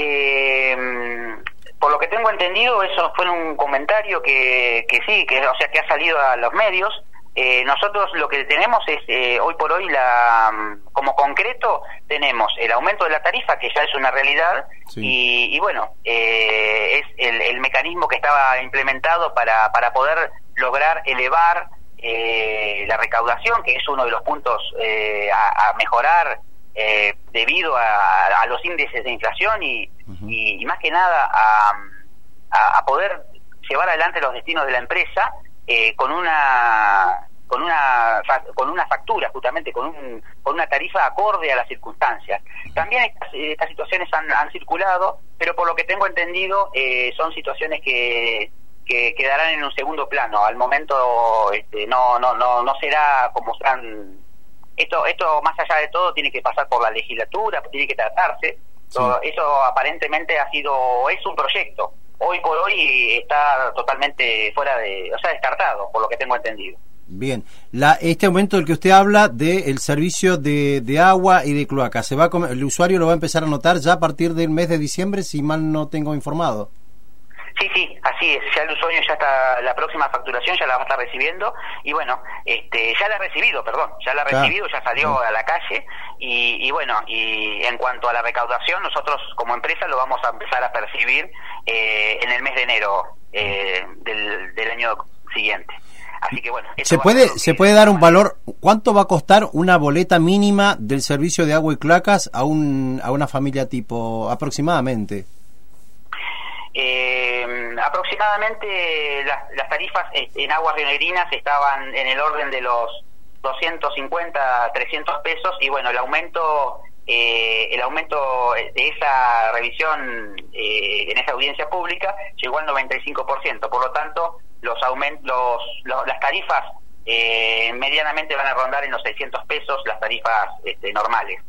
Eh, por lo que tengo entendido, eso fue un comentario que, que sí, que o sea que ha salido a los medios. Eh, nosotros lo que tenemos es eh, hoy por hoy la como concreto tenemos el aumento de la tarifa que ya es una realidad y, y, bueno eh, es el, el, mecanismo que estaba implementado para, para poder lograr elevar eh, la recaudación que es uno de los puntos eh, a, a, mejorar eh, debido a, a, los índices de inflación y, uh -huh. y, y, más que nada a, a, poder llevar adelante los destinos de la empresa eh, con una con una con una factura justamente con un con una tarifa acorde a las circunstancias. También estas, estas situaciones han, han, circulado pero por lo que tengo entendido eh, son situaciones que que quedarán en un segundo plano. Al momento este, no no no no será como están esto esto más allá de todo tiene que pasar por la legislatura tiene que tratarse sí. eso aparentemente ha sido es un proyecto hoy por hoy está totalmente fuera de o sea descartado por lo que tengo entendido Bien, la, este aumento del que usted habla del de servicio de, de, agua y de cloaca, ¿se va a, ¿el usuario lo va a empezar a notar ya a partir del mes de diciembre, si mal no tengo informado? Sí, sí, así es. Ya el usuario ya está, la próxima facturación ya la va a estar recibiendo y bueno, este, ya la ha recibido, perdón, ya la ha recibido, ya salió a la calle y, y, bueno, y en cuanto a la recaudación, nosotros como empresa lo vamos a empezar a percibir eh, en el mes de enero eh, del, del año siguiente. Así que bueno. ¿Se puede, ¿Se puede dar un valor? ¿Cuánto va a costar una boleta mínima del servicio de agua y cloacas a, un, a una familia tipo aproximadamente? Eh, aproximadamente las, las tarifas en aguas rionegrinas estaban en el orden de los 250, 300 pesos y bueno, el aumento eh, el aumento de esa revisión eh, en esa audiencia pública llegó al 95%. Por lo tanto, los, aument los, las tarifas eh, medianamente van a rondar en los 600 pesos, las tarifas este, normales.